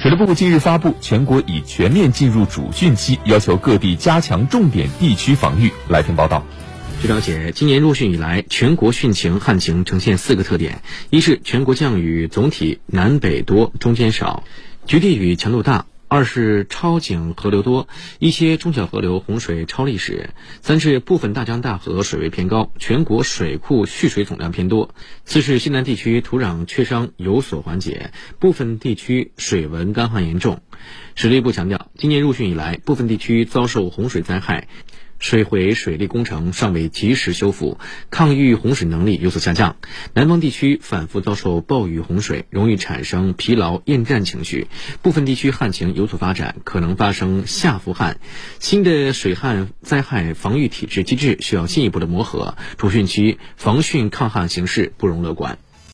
水利部近日发布《全国已全面进入主汛期，要求各地加强重点地区防御》。来听报道。据了解，今年入汛以来，全国汛情旱情呈现四个特点：一是全国降雨总体南北多，中间少，局地雨强度大。二是超警河流多，一些中小河流洪水超历史；三是部分大江大河水位偏高，全国水库蓄水总量偏多；四是西南地区土壤缺伤有所缓解，部分地区水文干旱严重。水利部强调，今年入汛以来，部分地区遭受洪水灾害。水毁水利工程尚未及时修复，抗御洪水能力有所下降。南方地区反复遭受暴雨洪水，容易产生疲劳厌战情绪。部分地区旱情有所发展，可能发生下浮旱。新的水旱灾害防御体制机制需要进一步的磨合。主汛期防汛抗旱形势不容乐观。